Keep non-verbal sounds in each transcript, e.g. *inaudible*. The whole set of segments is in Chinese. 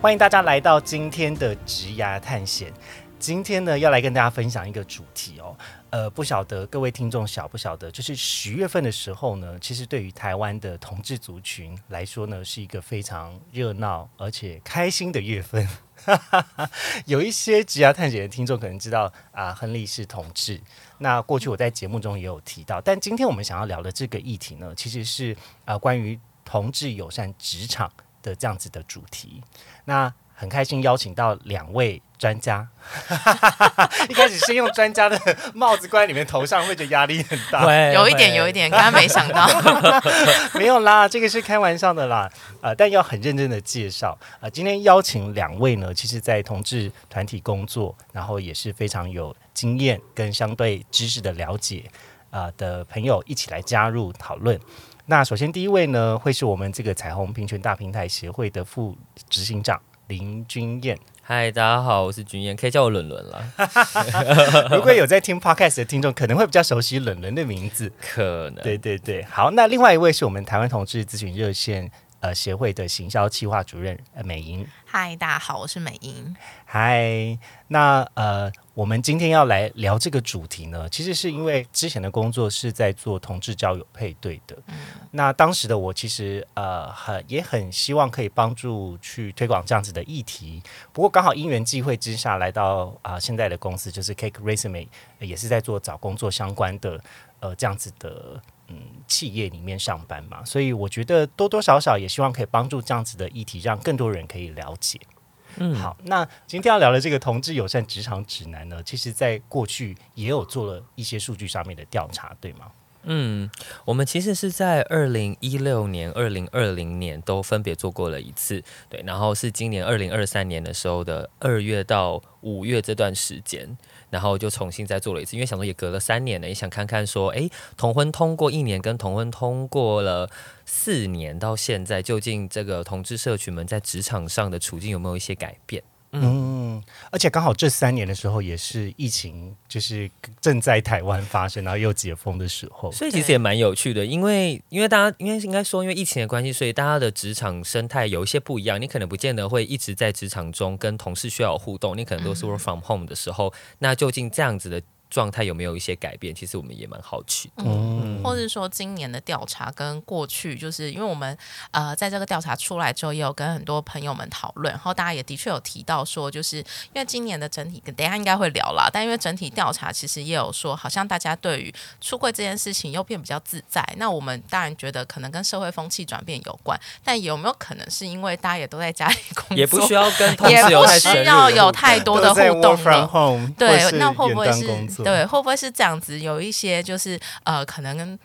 欢迎大家来到今天的职涯探险。今天呢，要来跟大家分享一个主题哦。呃，不晓得各位听众晓不晓得，就是十月份的时候呢，其实对于台湾的同志族群来说呢，是一个非常热闹而且开心的月份。*laughs* 有一些职涯探险的听众可能知道啊，亨利是同志。那过去我在节目中也有提到，但今天我们想要聊的这个议题呢，其实是啊关于同志友善职场的这样子的主题。那很开心邀请到两位专家，*laughs* 一开始先用专家的帽子冠在你们头上，会觉得压力很大。*laughs* 有一点，有一点，刚刚没想到，*laughs* 没有啦，这个是开玩笑的啦。呃，但要很认真的介绍。呃，今天邀请两位呢，其实在同志团体工作，然后也是非常有经验跟相对知识的了解啊的朋友一起来加入讨论。那首先第一位呢，会是我们这个彩虹平权大平台协会的副执行长。林君燕，嗨，大家好，我是君燕，可以叫我伦伦了。*laughs* 如果有在听 podcast 的听众，可能会比较熟悉伦伦的名字，可能。对对对，好，那另外一位是我们台湾同志咨询热线呃协会的行销企划主任美英。嗨，大家好，我是美英。嗨，那呃，我们今天要来聊这个主题呢，其实是因为之前的工作是在做同志交友配对的。嗯，那当时的我其实呃很也很希望可以帮助去推广这样子的议题。不过刚好因缘际会之下，来到啊现在的公司就是 Cake Resume，也是在做找工作相关的呃这样子的嗯企业里面上班嘛。所以我觉得多多少少也希望可以帮助这样子的议题，让更多人可以了解。嗯，好，那今天要聊的这个同志友善职场指南呢，其实在过去也有做了一些数据上面的调查，对吗？嗯，我们其实是在二零一六年、二零二零年都分别做过了一次，对，然后是今年二零二三年的时候的二月到五月这段时间，然后就重新再做了一次，因为想说也隔了三年了，也想看看说，哎，同婚通过一年跟同婚通过了四年到现在，究竟这个同志社群们在职场上的处境有没有一些改变？嗯，而且刚好这三年的时候，也是疫情就是正在台湾发生，然后又解封的时候，所以其实也蛮有趣的。因为因为大家，因为应该说，因为疫情的关系，所以大家的职场生态有一些不一样。你可能不见得会一直在职场中跟同事需要有互动，你可能都是 work from home 的时候。那究竟这样子的？状态有没有一些改变？其实我们也蛮好奇的，嗯，或者说今年的调查跟过去，就是因为我们呃在这个调查出来之后，也有跟很多朋友们讨论，然后大家也的确有提到说，就是因为今年的整体，等下应该会聊啦，但因为整体调查其实也有说，好像大家对于出柜这件事情又变比较自在。那我们当然觉得可能跟社会风气转变有关，但有没有可能是因为大家也都在家里工作，也不需要跟同事有太需要有太多的互动了？对，那会不会是？对，会不会是这样子？有一些就是呃，可能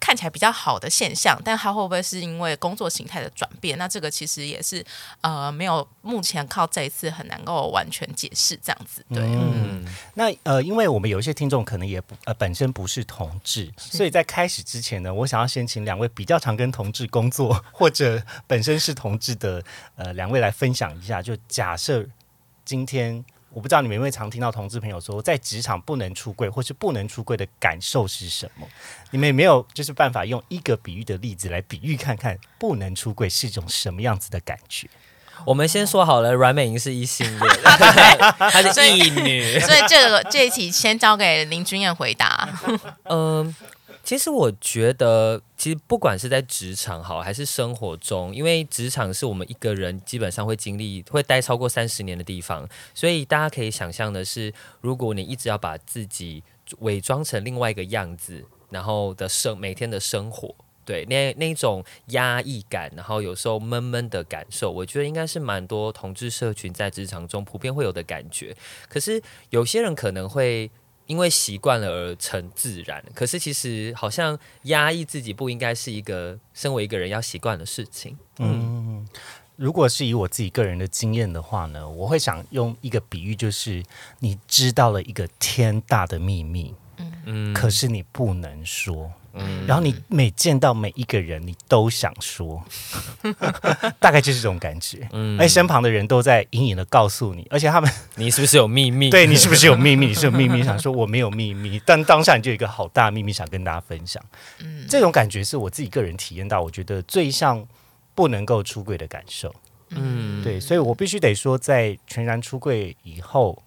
看起来比较好的现象，但它会不会是因为工作形态的转变？那这个其实也是呃，没有目前靠这一次很难够完全解释这样子。对，嗯，那呃，因为我们有一些听众可能也不呃本身不是同志，所以在开始之前呢，我想要先请两位比较常跟同志工作或者本身是同志的呃两位来分享一下。就假设今天。我不知道你们有没有常听到同志朋友说，在职场不能出柜或是不能出柜的感受是什么？你们有没有就是办法用一个比喻的例子来比喻看看，不能出柜是一种什么样子的感觉？我们先说好了，阮美莹是一性恋，*laughs* 她是异女，所以这个这一题先交给林君燕回答。嗯。其实我觉得，其实不管是在职场好，还是生活中，因为职场是我们一个人基本上会经历、会待超过三十年的地方，所以大家可以想象的是，如果你一直要把自己伪装成另外一个样子，然后的生每天的生活，对那那种压抑感，然后有时候闷闷的感受，我觉得应该是蛮多同志社群在职场中普遍会有的感觉。可是有些人可能会。因为习惯了而成自然，可是其实好像压抑自己不应该是一个身为一个人要习惯的事情。嗯，如果是以我自己个人的经验的话呢，我会想用一个比喻，就是你知道了一个天大的秘密，嗯可是你不能说。嗯然后你每见到每一个人，你都想说，*laughs* 大概就是这种感觉。嗯而且身旁的人都在隐隐的告诉你，而且他们 *laughs* 你是不是有秘密？对你是不是有秘密？你是有秘密，想说我没有秘密，*laughs* 但当下你就有一个好大的秘密想跟大家分享。嗯这种感觉是我自己个人体验到，我觉得最像不能够出柜的感受。嗯，对，所以我必须得说，在全然出柜以后，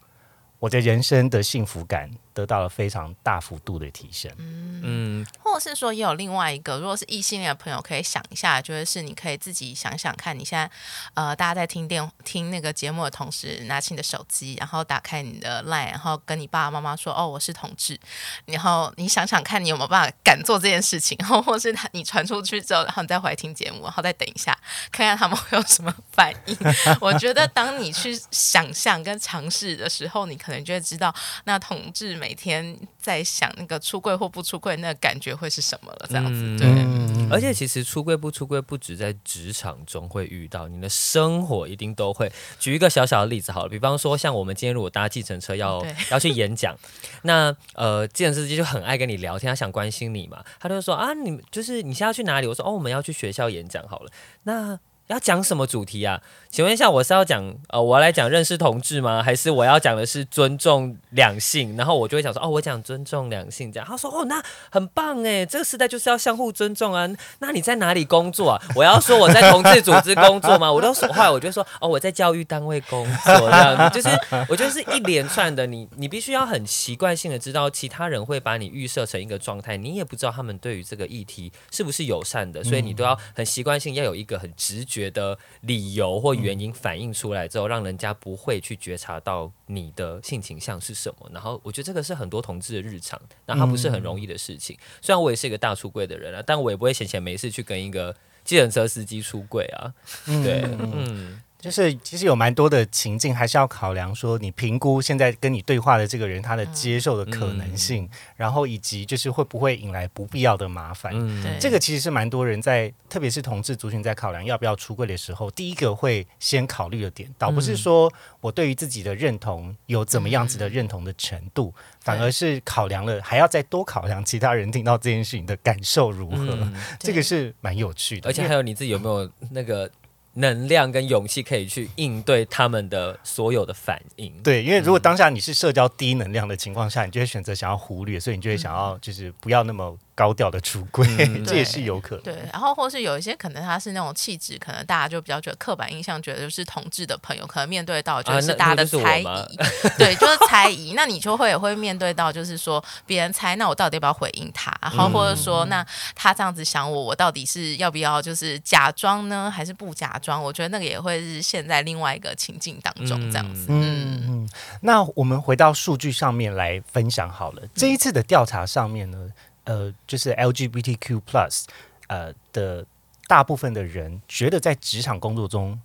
我的人生的幸福感得到了非常大幅度的提升。嗯或者是说也有另外一个，如果是异性恋的朋友，可以想一下，就是是你可以自己想想看，你现在呃，大家在听电听那个节目的同时，拿起你的手机，然后打开你的 line，然后跟你爸爸妈妈说：“哦，我是同志。”然后你想想看，你有没有办法敢做这件事情？然后或是他你传出去之后，然后你再回来听节目，然后再等一下，看看他们会有什么反应。*laughs* 我觉得当你去想象跟尝试的时候，你可能就会知道，那同志每天在想那个出柜或不出柜那个感觉会是什么了。这样子，嗯对。嗯，而且其实出柜不出柜，不止在职场中会遇到，你的生活一定都会。举一个小小的例子好了，比方说像我们今天如果搭计程车要 *laughs* 要去演讲，那呃，计程司机就很爱跟你聊天，他想关心你嘛，他就说啊，你就是你现在要去哪里？我说哦，我们要去学校演讲好了，那。要讲什么主题啊？请问一下，我是要讲呃，我要来讲认识同志吗？还是我要讲的是尊重两性？然后我就会讲说，哦，我讲尊重两性这样。他说，哦，那很棒哎，这个时代就是要相互尊重啊。那你在哪里工作啊？我要说我在同志组织工作吗？我都说，后来我就说，哦，我在教育单位工作这样子。就是我觉得是一连串的，你你必须要很习惯性的知道，其他人会把你预设成一个状态，你也不知道他们对于这个议题是不是友善的，所以你都要很习惯性要有一个很直觉的理由或原因反映出来之后，让人家不会去觉察到你的性倾向是什么。然后我觉得这个是很多同志的日常，那它不是很容易的事情。虽然我也是一个大出柜的人啊，但我也不会闲闲没事去跟一个计程车司机出柜啊。对，嗯就是其实有蛮多的情境，还是要考量说你评估现在跟你对话的这个人他的接受的可能性，然后以及就是会不会引来不必要的麻烦。嗯。对。这个其实是蛮多人在，特别是同志族群在考量要不要出柜的时候，第一个会先考虑的点，倒不是说我对于自己的认同有怎么样子的认同的程度，反而是考量了还要再多考量其他人听到这件事情的感受如何，嗯。这个是蛮有趣的。而且还有你自己有没有那个能量跟勇气可以去应对他们的所有的反应？对，因为如果当下你是社交低能量的情况下，你就会选择想要忽略，所以你就会想要就是不要那么高调的出柜，嗯 *laughs* 这也是有可能。对，然后或是有一些可能他是那种气质，可能大家就比较觉得刻板印象，觉得就是同志的朋友，可能面对到就是大家的猜疑，吗 *laughs* 对，就是猜疑。那你就会也会面对到，就是说别人猜，那我到底要不要回应他？然后或者说，那他这样子想我，我到底是要不要就是假装呢，还是不假装？我觉得那个也会是现在另外一个情境当中这样子。嗯嗯，那我们回到数据上面来分享好了。这一次的调查上面呢，呃，就是 LGBTQ plus 呃的大部分的人觉得在职场工作中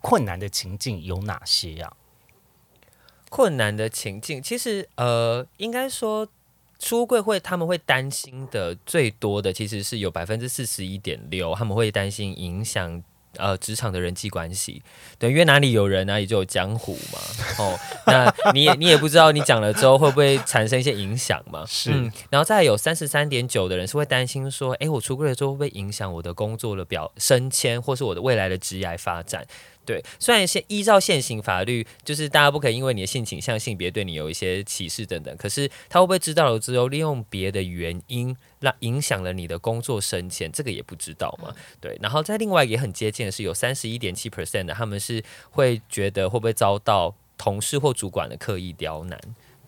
困难的情境有哪些啊？困难的情境，其实呃，应该说出柜会他们会担心的最多的，其实是有百分之四十一点六，他们会担心影响。呃，职场的人际关系，对，因为哪里有人，哪里就有江湖嘛。哦，那你也你也不知道你讲了之后会不会产生一些影响嘛？是嗯，然后再有三十三点九的人是会担心说，诶，我出柜了之后会不会影响我的工作的表升迁，或是我的未来的职业发展？对，虽然现依照现行法律，就是大家不可以因为你的性倾向、性别对你有一些歧视等等，可是他会不会知道了之后，利用别的原因让影响了你的工作升迁，这个也不知道嘛？对，然后在另外也很接近的是，有三十一点七 percent 的他们是会觉得会不会遭到同事或主管的刻意刁难？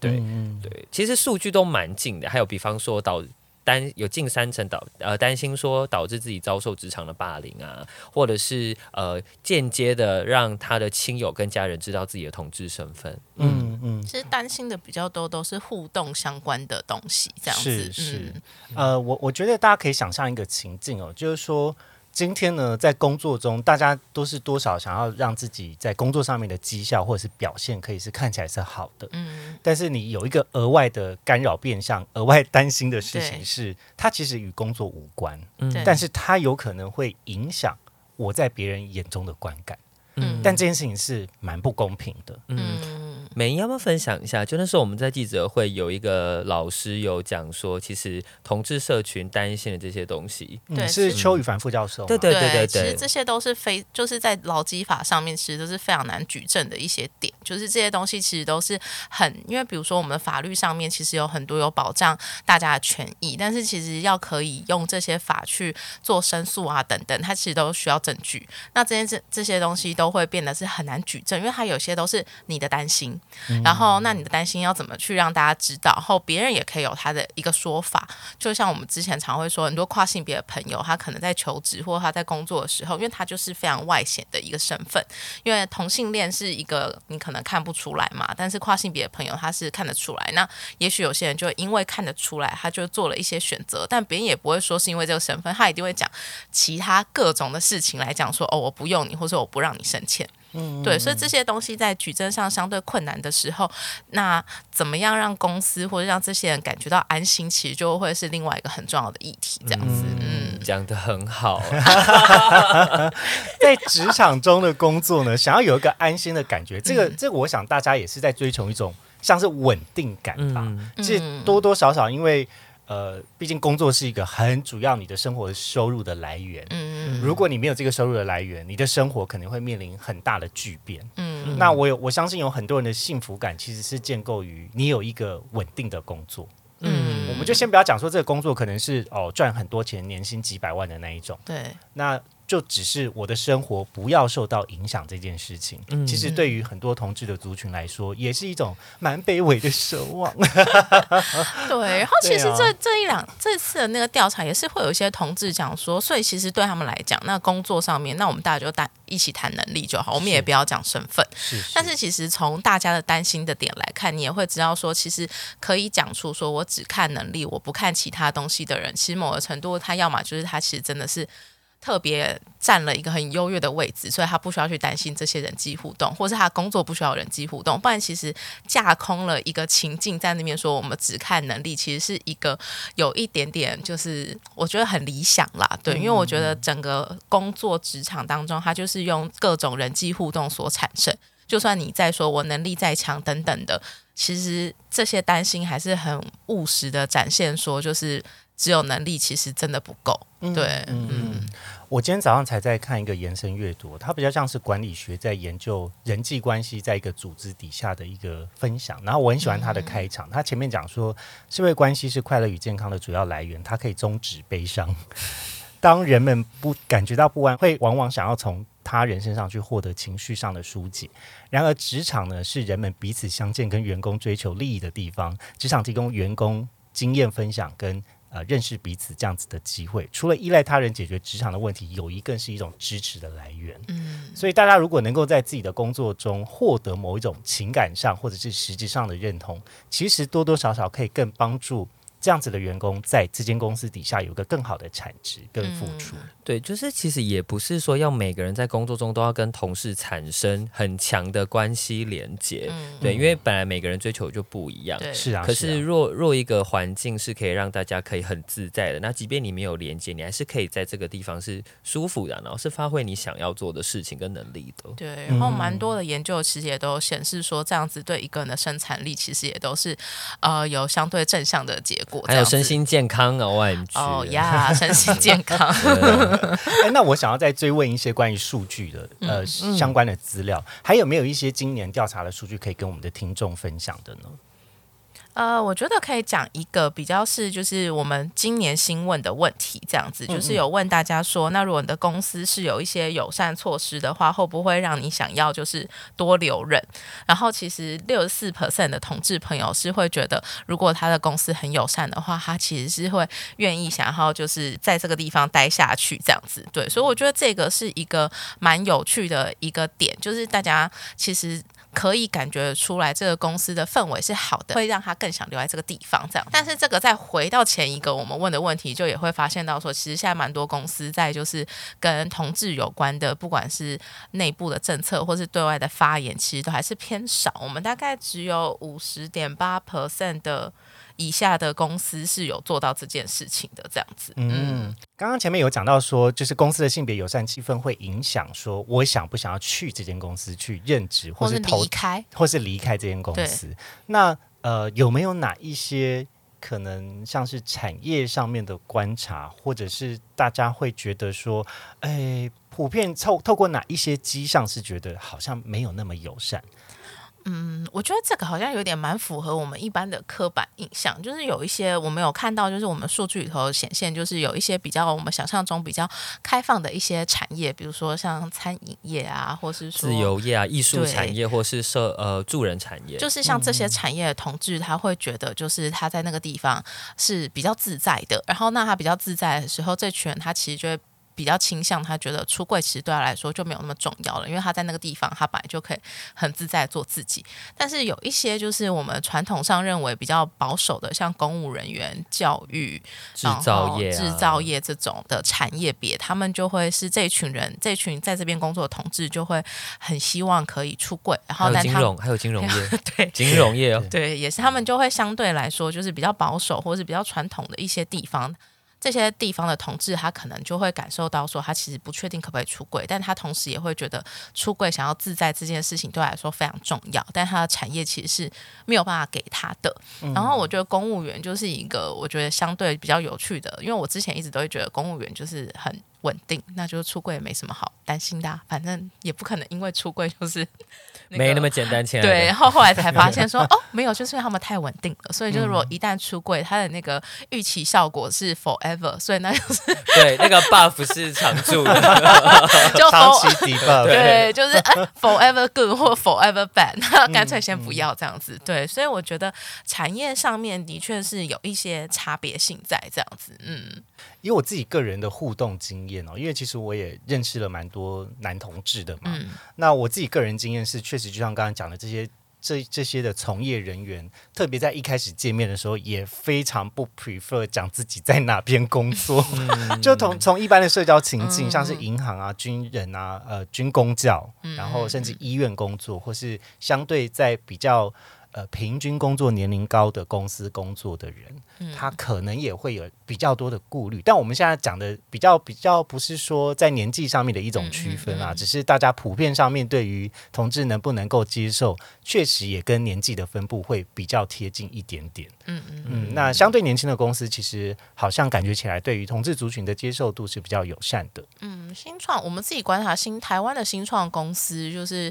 对，嗯对，其实数据都蛮近的，还有比方说导担有近三成导呃担心说导致自己遭受职场的霸凌啊，或者是呃间接的让他的亲友跟家人知道自己的同志身份。嗯嗯，其实担心的比较多都是互动相关的东西，这样子。是是嗯，呃，我我觉得大家可以想象一个情境哦，就是说。今天呢，在工作中，大家都是多少想要让自己在工作上面的绩效或者是表现，可以是看起来是好的。嗯，但是你有一个额外的干扰变相，额外担心的事情是，它其实与工作无关，嗯。但是它有可能会影响我在别人眼中的观感。嗯。但这件事情是蛮不公平的。嗯美英要不要分享一下？就那时候我们在记者会有一个老师有讲说，其实同志社群担心的这些东西，嗯对是邱宇凡副教授吗。对对对对其实这些都是非就是在劳基法上面，其实都是非常难举证的一些点。就是这些东西其实都是很，因为比如说我们的法律上面其实有很多有保障大家的权益，但是其实要可以用这些法去做申诉啊等等，它其实都需要证据。那这些这这些东西都会变得是很难举证，因为它有些都是你的担心，然后那你的担心要怎么去让大家知道，后别人也可以有他的一个说法。就像我们之前常会说，很多跨性别的朋友，他可能在求职或他在工作的时候，因为他就是非常外显的一个身份，因为同性恋是一个你可能看不出来嘛，但是跨性别的朋友他是看得出来。那也许有些人就因为看得出来，他就做了一些选择，但别人也不会说是因为这个身份，他一定会讲其他各种的事情来讲说，哦，我不用你，或者我不让你升迁。对，所以这些东西在举证上相对困难的时候，那怎么样让公司或者让这些人感觉到安心，其实就会是另外一个很重要的议题。这样子，嗯，讲的很好。*laughs* 在职场中的工作呢，想要有一个安心的感觉，这个这个，我想大家也是在追求一种像是稳定感吧。嗯其实多多少少，因为呃，毕竟工作是一个很主要你的生活收入的来源。嗯如果你没有这个收入的来源，你的生活可能会面临很大的巨变。嗯那我有我相信有很多人的幸福感其实是建构于你有一个稳定的工作。嗯我们就先不要讲说这个工作可能是哦赚很多钱，年薪几百万的那一种。对，那就只是我的生活不要受到影响这件事情，嗯其实对于很多同志的族群来说，也是一种蛮卑微的奢望。*laughs* 对，然后其实这、这一两这次的那个调查也是会有一些同志讲说，所以其实对他们来讲，那工作上面，那我们大家就单一起谈能力就好，我们也不要讲身份。是，但是其实从大家的担心的点来看，你也会知道说，其实可以讲出说我只看能力，我不看其他东西的人，其实某个程度他要么就是他其实真的是。特别占了一个很优越的位置，所以他不需要去担心这些人际互动，或是他工作不需要人际互动，不然其实架空了一个情境在那边说我们只看能力，其实是一个有一点点就是我觉得很理想啦，对，因为我觉得整个工作职场当中，它就是用各种人际互动所产生。就算你再说我能力再强等等的，其实这些担心还是很务实的展现，说就是只有能力其实真的不够。对，嗯我今天早上才在看一个延伸阅读，它比较像是管理学在研究人际关系在一个组织底下的一个分享。然后我很喜欢它的开场，它前面讲说，社会关系是快乐与健康的主要来源，它可以终止悲伤。*laughs* 当人们不感觉到不安，会往往想要从他人身上去获得情绪上的疏解。然而，职场呢是人们彼此相见、跟员工追求利益的地方。职场提供员工经验分享跟呃认识彼此这样子的机会。除了依赖他人解决职场的问题，友谊更是一种支持的来源。嗯所以，大家如果能够在自己的工作中获得某一种情感上或者是实质上的认同，其实多多少少可以更帮助这样子的员工在这间公司底下有一个更好的产值跟付出。对，就是其实也不是说要每个人在工作中都要跟同事产生很强的关系连接，嗯，对，因为本来每个人追求就不一样。对，是啊，可是若若一个环境是可以让大家可以很自在的，那即便你没有连接，你还是可以在这个地方是舒服的，然后是发挥你想要做的事情跟能力的。对，然后蛮多的研究其实也都显示说，这样子对一个人的生产力其实也都是呃有相对正向的结果，还有身心健康啊，，OMG，哦呀，身心健康。*laughs* *laughs* 哎，那我想要再追问一些关于数据的呃相关的资料，还有没有一些今年调查的数据可以跟我们的听众分享的呢？呃，我觉得可以讲一个比较是，就是我们今年新问的问题，这样子，就是有问大家说，那如果你的公司是有一些友善措施的话，会不会让你想要就是多留人？然后其实六十四 percent 的同志朋友是会觉得，如果他的公司很友善的话，他其实是会愿意想要就是在这个地方待下去这样子。对，所以我觉得这个是一个蛮有趣的一个点，就是大家其实。可以感觉出来，这个公司的氛围是好的，会让他更想留在这个地方。这样，但是这个再回到前一个我们问的问题，就也会发现到说，其实现在蛮多公司在就是跟同志有关的，不管是内部的政策或是对外的发言，其实都还是偏少。我们大概只有五十点八 percent 的以下的公司是有做到这件事情的，这样子。嗯，刚刚前面有讲到说，就是公司的性别友善气氛会影响说，我想不想要去这间公司去任职，或或是离开，或是离开这间公司。那呃，有没有哪一些可能像是产业上面的观察，或者是大家会觉得说，哎，普遍透透过哪一些迹象是觉得好像没有那么友善？嗯，我觉得这个好像有点蛮符合我们一般的刻板印象，就是有一些我们有看到，就是我们数据里头显现，就是有一些比较我们想象中比较开放的一些产业，比如说像餐饮业啊，或是说自由业啊、艺术产业或是社呃助人产业，就是像这些产业的同志，他会觉得就是他在那个地方是比较自在的，然后那他比较自在的时候，这群人他其实就会。比较倾向他觉得出柜其实对他来说就没有那么重要了，因为他在那个地方他本来就可以很自在做自己。但是有一些就是我们传统上认为比较保守的，像公务人员、教育、制造业、啊、制造业这种的产业别，他们就会是这一群人，这群在这边工作的同志就会很希望可以出柜，然后还有但他金融，还有金融业，*laughs* 对金融业哦，对，也是他们就会相对来说就是比较保守或是比较传统的一些地方。这些地方的同志，他可能就会感受到说，他其实不确定可不可以出柜，但他同时也会觉得出柜想要自在这件事情对他来说非常重要，但他的产业其实是没有办法给他的。然后我觉得公务员就是一个我觉得相对比较有趣的，因为我之前一直都会觉得公务员就是很稳定，那就是出柜也没什么好担心的啊、反正也不可能因为出柜就是、*laughs* 没那么简单，亲爱的。对，然后后来才发现说，*laughs* 哦，没有，就是因为他们太稳定了，所以就是如果一旦出柜，他的那个预期效果是 forever，所以那就是 *laughs* 对，那个 buff 是常驻的，就长期 debug，对，就是哎 forever good 或 forever bad，那干脆先不要这样子。对，所以我觉得产业上面的确是有一些差别性在这样子。嗯，以我自己个人的互动经验哦，因为其实我也认识了蛮多男同志的嘛。嗯那我自己个人经验是，确实就像刚刚讲的这些。这这些的从业人员，特别在一开始见面的时候，也非常不 prefer 讲自己在哪边工作。*laughs* 就从从一般的社交情境，嗯像是银行啊、军人啊、呃军工教，嗯然后甚至医院工作，或是相对在比较呃平均工作年龄高的公司工作的人，嗯他可能也会有比较多的顾虑。但我们现在讲的比较比较不是说在年纪上面的一种区分啊，嗯嗯嗯只是大家普遍上面对于同志能不能够接受，确实也跟年纪的分布会比较贴近一点点。嗯嗯嗯，那相对年轻的公司，其实好像感觉起来对于同志族群的接受度是比较友善的。嗯，新创我们自己观察新台湾的新创公司，就是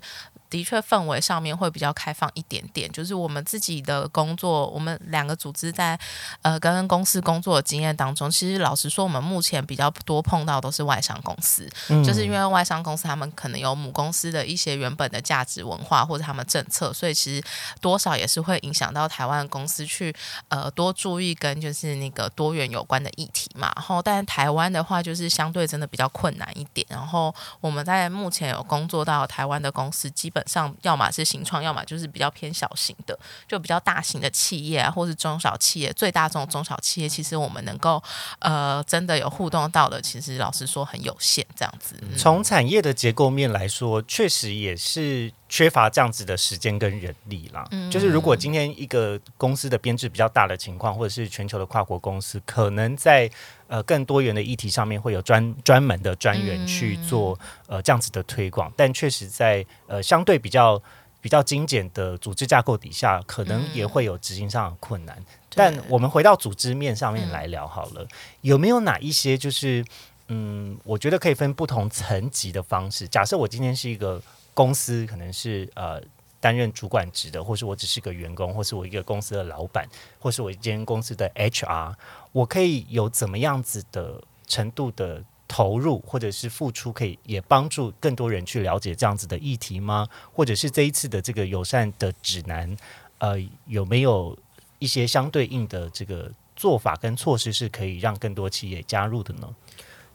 的确氛围上面会比较开放一点点。就是我们自己的工作，我们两个组织在呃跟公司工作的经验当中，其实老实说，我们目前比较多碰到都是外商公司，嗯就是因为外商公司他们可能有母公司的一些原本的价值文化或者他们政策，所以其实多少也是会影响到台湾公司去呃多注意跟就是那个多元有关的议题嘛。然后，但是台湾的话，就是相对真的比较困难一点。然后我们在目前有工作到台湾的公司，基本本上要么是新创，要么就是比较偏小型的，就比较大型的企业啊，或是中小企业。最大众中小企业，其实我们能够呃真的有互动到的，其实老实说很有限，这样子。从产业的结构面来说，确实也是缺乏这样子的时间跟人力啦。嗯就是如果今天一个公司的编制比较大的情况，或者是全球的跨国公司，可能在呃更多元的议题上面会有专专门的专员去做呃这样子的推广，但确实在呃相对比较。比较精简的组织架构底下，可能也会有执行上的困难。但我们回到组织面上面来聊好了，有没有哪一些就是嗯，我觉得可以分不同层级的方式。假设我今天是一个公司，可能是呃担任主管职的，或是我只是个员工，或是我一个公司的老板，或是我一间公司的 HR，我可以有怎么样子的程度的投入或者是付出，可以也帮助更多人去了解这样子的议题吗？或者是这一次的这个友善的指南，呃，有没有一些相对应的这个做法跟措施是可以让更多企业加入的呢？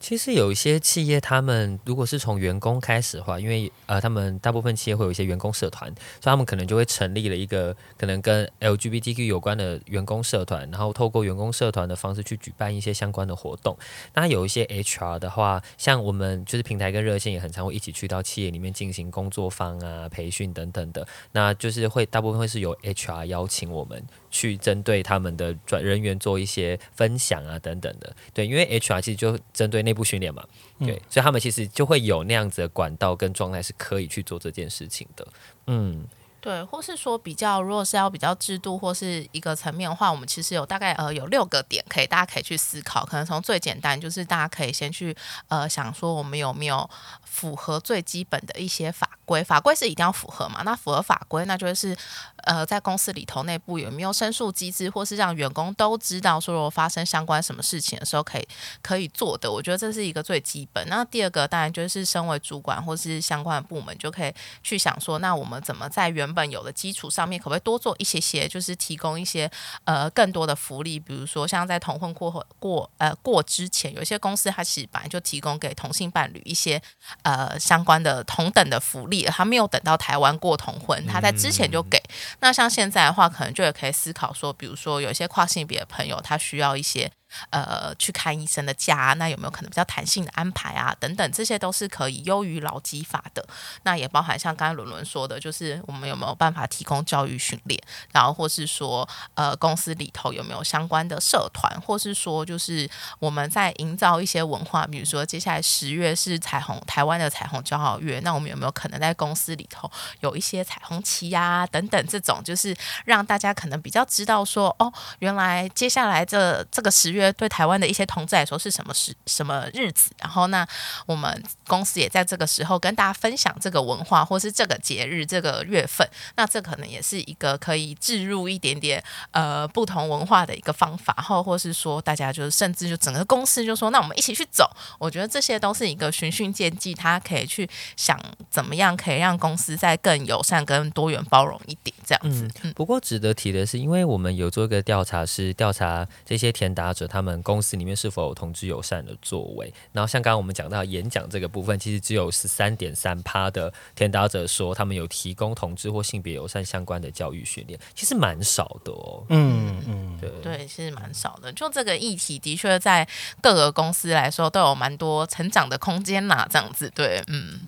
其实有一些企业，他们如果是从员工开始的话，因为呃，他们大部分企业会有一些员工社团，所以他们可能就会成立了一个可能跟 LGBTQ 有关的员工社团，然后透过员工社团的方式去举办一些相关的活动。那有一些 HR 的话，像我们就是平台跟热线也很常会一起去到企业里面进行工作坊啊、培训等等的，那就是会大部分会是由 HR 邀请我们。去针对他们的转人员做一些分享啊，等等的，对，因为 HR 其实就针对内部训练嘛，对，所以他们其实就会有那样子的管道跟状态是可以去做这件事情的，嗯。对，或是说比较，如果是要比较制度或是一个层面的话，我们其实有大概呃有六个点可以大家可以去思考。可能从最简单，就是大家可以先去呃想说，我们有没有符合最基本的一些法规？法规是一定要符合嘛？那符合法规，那就是呃在公司里头内部有没有申诉机制，或是让员工都知道说，如果发生相关什么事情的时候，可以可以做的。我觉得这是一个最基本。那第二个当然就是身为主管或是相关的部门，就可以去想说，那我们怎么在原本有的基础上面，可不可以多做一些些，就是提供一些呃更多的福利，比如说像在同婚过过呃过之前，有些公司它其实本来就提供给同性伴侣一些呃相关的同等的福利，他没有等到台湾过同婚，他在之前就给。那像现在的话，可能就也可以思考说，比如说有一些跨性别的朋友，他需要一些。呃，去看医生的假，那有没有可能比较弹性的安排啊？等等，这些都是可以优于劳基法的。那也包含像刚才伦伦说的，就是我们有没有办法提供教育训练，然后或是说，呃，公司里头有没有相关的社团，或是说，就是我们在营造一些文化，比如说接下来十月是彩虹台湾的彩虹骄傲月，那我们有没有可能在公司里头有一些彩虹旗啊等等这种，就是让大家可能比较知道说，哦，原来接下来这这个十月。对台湾的一些同志来说是什么时什么日子？然后那我们公司也在这个时候跟大家分享这个文化，或是这个节日、这个月份。那这可能也是一个可以置入一点点呃不同文化的一个方法，或或是说大家就是甚至就整个公司就说，那我们一起去走。我觉得这些都是一个循序渐进，他可以去想怎么样可以让公司再更友善、更多元、包容一点这样子。不过值得提的是，因为我们有做一个调查，是调查这些填答者。他们公司里面是否有同志友善的座位？然后像刚刚我们讲到演讲这个部分，其实只有十三点三趴的填答者说他们有提供同志或性别友善相关的教育训练，其实蛮少的哦。嗯嗯，对对，其实蛮少的。就这个议题，的确在各个公司来说都有蛮多成长的空间啦。这样子，对，嗯，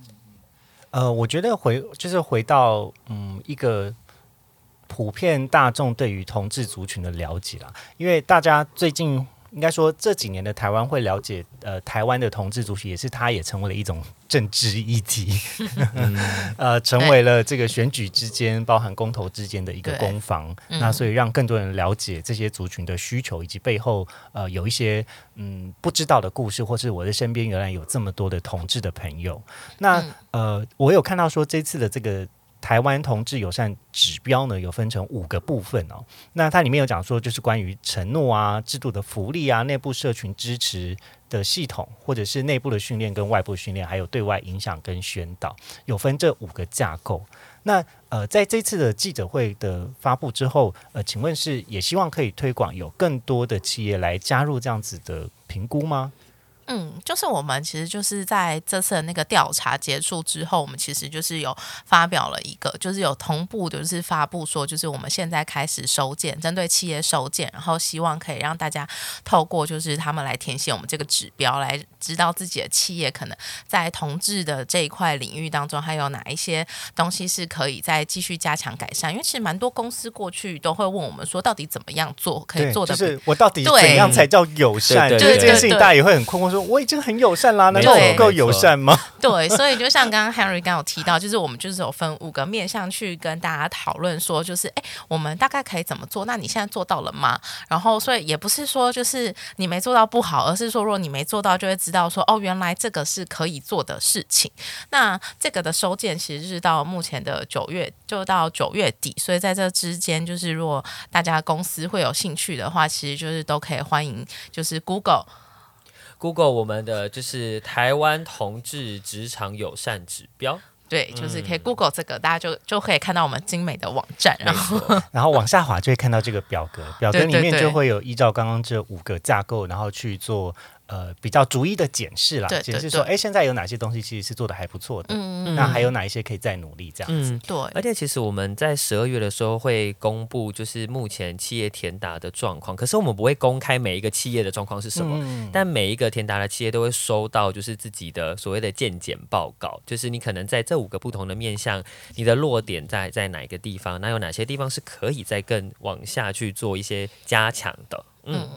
呃，我觉得回就是回到嗯一个。普遍大众对于同志族群的了解啦，因为大家最近应该说这几年的台湾会了解，呃，台湾的同志族群也是它也成为了一种政治议题，*laughs* 呃，成为了这个选举之间包含公投之间的一个攻防。那所以让更多人了解这些族群的需求，以及背后呃有一些嗯不知道的故事，或是我的身边原来有这么多的同志的朋友。那呃，我有看到说这次的这个。台湾同志友善指标呢，有分成五个部分哦。那它里面有讲说，就是关于承诺啊、制度的福利啊、内部社群支持的系统，或者是内部的训练跟外部训练，还有对外影响跟宣导，有分这五个架构。那呃，在这次的记者会的发布之后，呃，请问是也希望可以推广有更多的企业来加入这样子的评估吗？嗯，就是我们其实就是在这次的那个调查结束之后，我们其实就是有发表了一个，就是有同步就是发布说，就是我们现在开始收件，针对企业收件，然后希望可以让大家透过就是他们来填写我们这个指标，来知道自己的企业可能在同志的这一块领域当中，还有哪一些东西是可以再继续加强改善。因为其实蛮多公司过去都会问我们说，到底怎么样做可以做的，就是我到底怎样才叫友善？就是这件事情，大家也会很困惑。我已经很友善啦，难道我不够友善吗？对，所以就像刚刚 Henry 刚有提到，就是我们就是有分五个面向去跟大家讨论，说就是哎，我们大概可以怎么做？那你现在做到了吗？然后，所以也不是说就是你没做到不好，而是说如果你没做到，就会知道说哦，原来这个是可以做的事情。那这个的收件其实是到目前的九月，就到九月底，所以在这之间，就是如果大家公司会有兴趣的话，其实就是都可以欢迎，就是 Google。Google 我们的就是台湾同志职场友善指标，对，就是可以 Google 这个，大家就就可以看到我们精美的网站，然后 *laughs* 然后往下滑就会看到这个表格，表格里面就会有依照刚刚这五个架构，然后去做呃比较逐一的检视啦对，检视说，哎，现在有哪些东西其实是做的还不错的，嗯那还有哪一些可以再努力这样子。嗯，对，而且其实我们在十二月的时候会公布，就是目前企业填答的状况。可是我们不会公开每一个企业的状况是什么，嗯但每一个填答的企业都会收到就是自己的所谓的见检报告，就是你可能在这五个不同的面向，你的落点在在哪一个地方，那有哪些地方是可以再更往下去做一些加强的。嗯，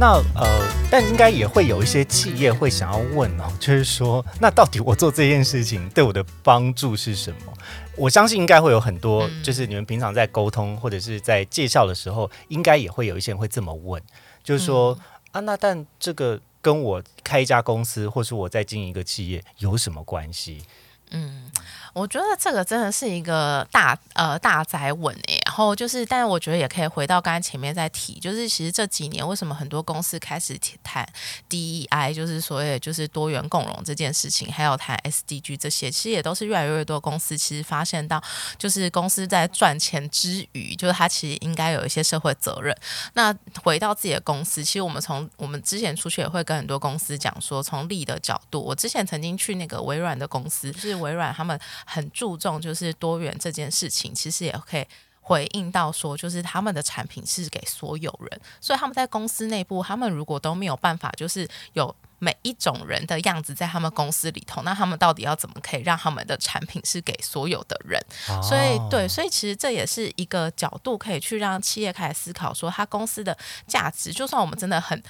那呃，但应该也会有一些企业会想要问哦，就是说，那到底我做这件事情对我的帮助是什么？我相信应该会有很多，嗯就是你们平常在沟通或者是在介绍的时候，应该也会有一些人会这么问，就是说、啊，那但这个跟我开一家公司，或是我在经营一个企业有什么关系？嗯，我觉得这个真的是一个大呃大灾问诶、然后就是，但是我觉得也可以回到刚才前面在提，就是其实这几年为什么很多公司开始谈 DEI，就是所谓就是多元共融这件事情，还有谈 SDG 这些，其实也都是越来越多公司其实发现到，就是公司在赚钱之余，就是它其实应该有一些社会责任。那回到自己的公司，其实我们从我们之前出去也会跟很多公司讲说，从利的角度，我之前曾经去那个微软的公司，就是微软他们很注重就是多元这件事情，其实也可以。回应到说，就是他们的产品是给所有人，所以他们在公司内部，他们如果都没有办法，就是有每一种人的样子在他们公司里头，那他们到底要怎么可以让他们的产品是给所有的人？所以哦对，所以其实这也是一个角度，可以去让企业开始思考说，他公司的价值，就算我们真的很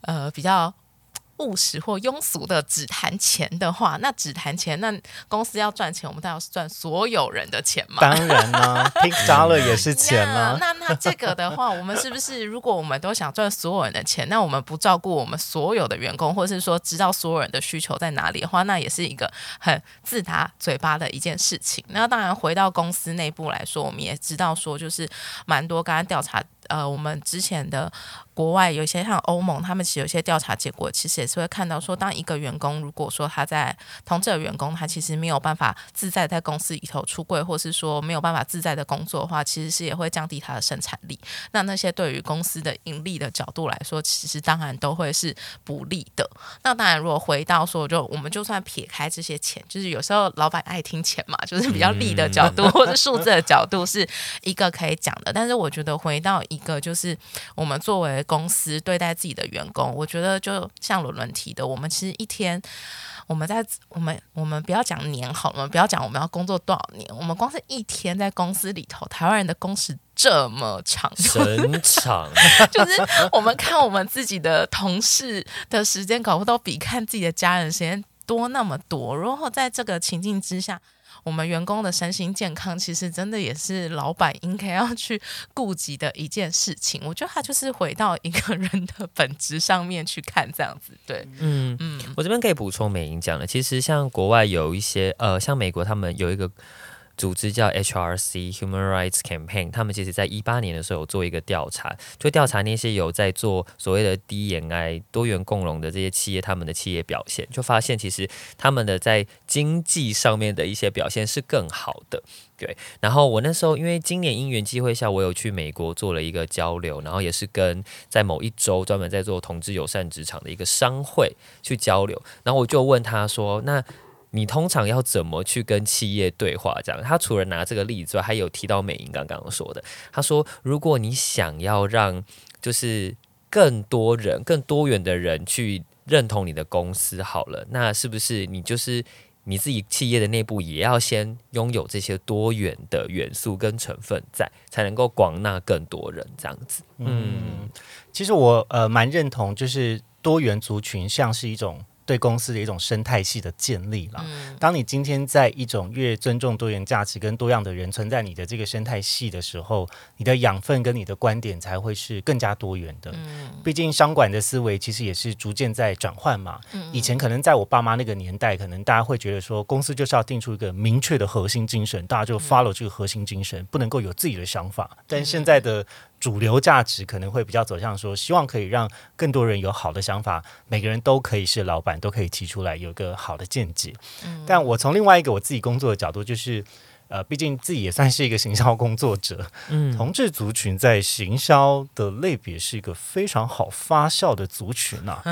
呃比较。务实或庸俗的只谈钱的话，那只谈钱，那公司要赚钱，我们当然是赚所有人的钱嘛。当然啦，*laughs* Pink Dollar 也是钱啊啦。呀那那这个的话，我们是不是如果我们都想赚所有人的钱，那我们不照顾我们所有的员工，或者是说知道所有人的需求在哪里的话，那也是一个很自打嘴巴的一件事情。那当然回到公司内部来说，我们也知道说，就是蛮多刚刚调查。呃，我们之前的国外有一些像欧盟，他们其实有些调查结果，其实也是会看到说，当一个员工如果说他在同志的员工，他其实没有办法自在在公司里头出柜，或是说没有办法自在的工作的话，其实是也会降低他的生产力。那那些对于公司的盈利的角度来说，其实当然都会是不利的。那当然，如果回到说，就我们就算撇开这些钱，就是有时候老板爱听钱嘛，就是比较利的角度、或者数字的角度是一个可以讲的。但是我觉得回到一个就是我们作为公司对待自己的员工，我觉得就像伦伦提的，我们其实一天。我们在我们我们不要讲年好了，我们不要讲我们要工作多少年，我们光是一天在公司里头，台湾人的工时这么长，神长，就是我们看我们自己的同事的时间，搞不都比看自己的家人时间多那么多。然后在这个情境之下，我们员工的身心健康，其实真的也是老板应该要去顾及的一件事情。我觉得他就是回到一个人的本质上面去看，这样子。对，嗯嗯，我这边可以补充美英讲的，其实像国外有一些呃，像美国他们有一个。组织叫 HRC Human Rights Campaign，他们其实在一八年的时候有做一个调查，就调查那些有在做所谓的 DNI 多元共融的这些企业，他们的企业表现，就发现其实他们的在经济上面的一些表现是更好的。对，然后我那时候因为今年因缘机会下，我有去美国做了一个交流，然后也是跟在某一周专门在做同志友善职场的一个商会去交流，然后我就问他说，那你通常要怎么去跟企业对话？这样，他除了拿这个例子之外，还有提到美英刚刚说的，他说，如果你想要让就是更多人、更多元的人去认同你的公司，好了，那是不是你就是你自己企业的内部也要先拥有这些多元的元素跟成分在，才能够广纳更多人这样子？嗯，其实我呃蛮认同，就是多元族群像是一种对公司的一种生态系的建立啦。当你今天在一种越尊重多元价值跟多样的人存在你的这个生态系的时候，你的养分跟你的观点才会是更加多元的。毕竟商管的思维其实也是逐渐在转换嘛。以前可能在我爸妈那个年代，可能大家会觉得说，公司就是要定出一个明确的核心精神，大家就 follow 这个核心精神，不能够有自己的想法。但现在的主流价值可能会比较走向说，希望可以让更多人有好的想法，每个人都可以是老板，都可以提出来有个好的见解。但我从另外一个我自己工作的角度，就是。呃，毕竟自己也算是一个行销工作者，嗯，*laughs* 同志族群在行销的类别是一个非常好发酵的族群呐。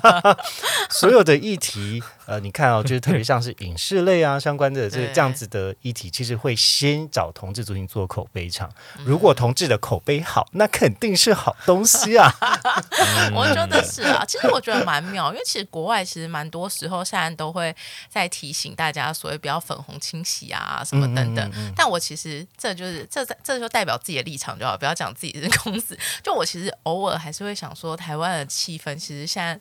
*laughs* 所有的议题，呃，你看哦，就是特别像是影视类啊相关的这这样子的议题，其实会先找同志族群做口碑场。如果同志的口碑好，那肯定是好东西啊。*laughs* 我觉得是啊，其实我觉得蛮妙，因为其实国外其实蛮多时候现在都会在提醒大家，所谓不要粉红清洗啊。什么等等，但我其实这就是这这就代表自己的立场就好，不要讲自己是公司。就我其实偶尔还是会想说，台湾的气氛其实现在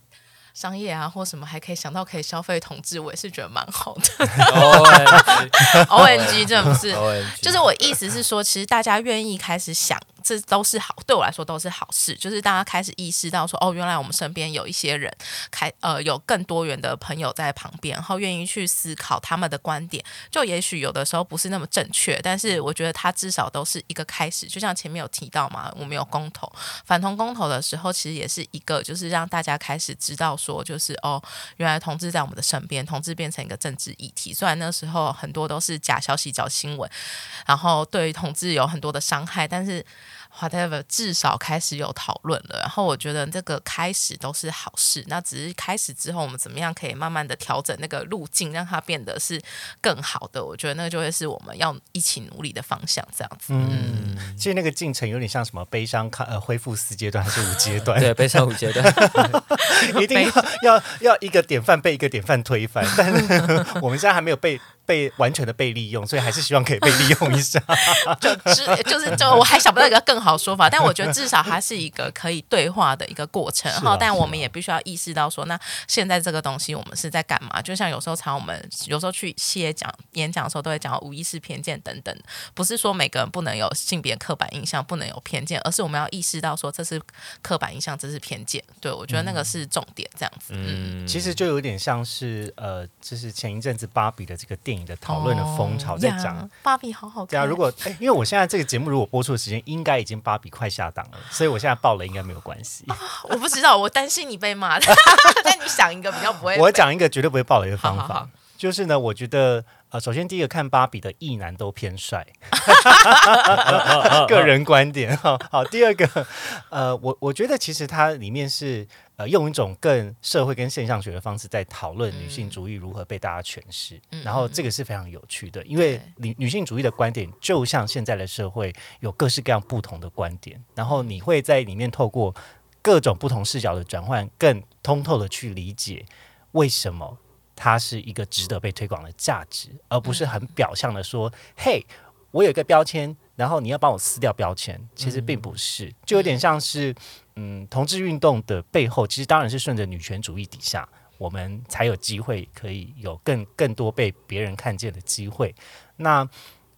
商业啊或什么还可以想到可以消费统治，我也是觉得蛮好的。*laughs* O N G 这不是，就是我意思是说，其实大家愿意开始想。这都是好，对我来说都是好事。就是大家开始意识到说，哦，原来我们身边有一些人，开呃有更多元的朋友在旁边，然后愿意去思考他们的观点。就也许有的时候不是那么正确，但是我觉得它至少都是一个开始。就像前面有提到嘛，我们有公投反同公投的时候，其实也是一个，就是让大家开始知道说，就是哦，原来同志在我们的身边，同志变成一个政治议题。虽然那时候很多都是假消息、假新闻，然后对于同志有很多的伤害，但是。whatever，至少开始有讨论了，然后我觉得这个开始都是好事。那只是开始之后，我们怎么样可以慢慢的调整那个路径，让它变得是更好的？我觉得那个就会是我们要一起努力的方向，这样子。嗯，其实那个进程有点像什么悲伤看呃恢复四阶段还是五阶段？对，悲伤五阶段，一定要要要一个典范被一个典范推翻，但是 *laughs* 我们现在还没有被。被完全的被利用，所以还是希望可以被利用一下。*laughs* 就是就是就我还想不到一个更好说法，但我觉得至少它是一个可以对话的一个过程。哈，但我们也必须要意识到说，那现在这个东西我们是在干嘛？就像有时候常我们有时候去企业讲演讲的时候，都会讲无意识偏见等等。不是说每个人不能有性别刻板印象，不能有偏见，而是我们要意识到说这是刻板印象，这是偏见。对我觉得那个是重点，这样子。嗯，其实就有点像是呃，就是前一阵子芭比的这个电影。的讨论的风潮在讲芭比好好看。对啊，如果哎，因为我现在这个节目如果播出的时间，应该已经芭比快下档了，所以我现在爆了应该没有关系。我不知道，我担心你被骂。*laughs* 但你想一个比较不会，我讲一个绝对不会爆雷的方法，就是呢，我觉得。呃，首先第一个看芭比的异男都偏帅，*laughs* 个人观点哈。好，第二个，呃，我我觉得其实它里面是呃用一种更社会跟现象学的方式在讨论女性主义如何被大家诠释，然后这个是非常有趣的，因为女女性主义的观点就像现在的社会有各式各样不同的观点，然后你会在里面透过各种不同视角的转换，更通透的去理解为什么。它是一个值得被推广的价值，而不是很表象的说：“嘿，我有一个标签，然后你要帮我撕掉标签。”其实并不是，就有点像是，嗯，同志运动的背后，其实当然是顺着女权主义底下，我们才有机会可以有更更多被别人看见的机会。那